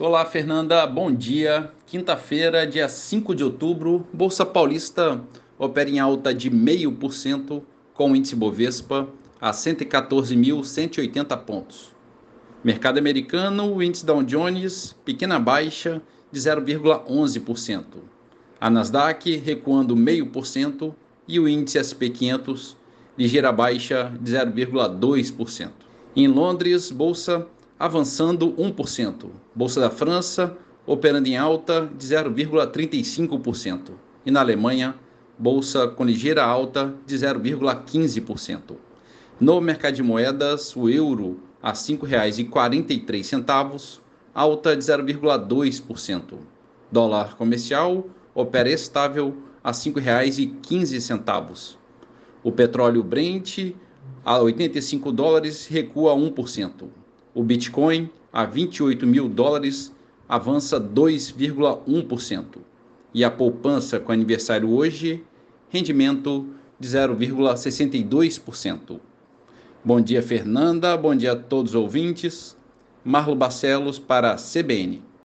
Olá, Fernanda. Bom dia. Quinta-feira, dia 5 de outubro, Bolsa Paulista opera em alta de 0,5% com o índice Bovespa a 114.180 pontos. Mercado americano, o índice Dow Jones, pequena baixa de 0,11%. A Nasdaq recuando 0,5% e o índice SP 500 ligeira baixa de 0,2%. Em Londres, bolsa avançando 1%. Bolsa da França operando em alta de 0,35%. E na Alemanha, bolsa com ligeira alta de 0,15%. No mercado de moedas, o euro a R$ 5,43, alta de 0,2%. Dólar comercial opera estável a R$ 5,15. O petróleo Brent a 85 dólares recua 1%. O Bitcoin, a 28 mil dólares, avança 2,1%. E a poupança com aniversário hoje, rendimento de 0,62%. Bom dia, Fernanda. Bom dia a todos os ouvintes. Marlo Barcelos para a CBN.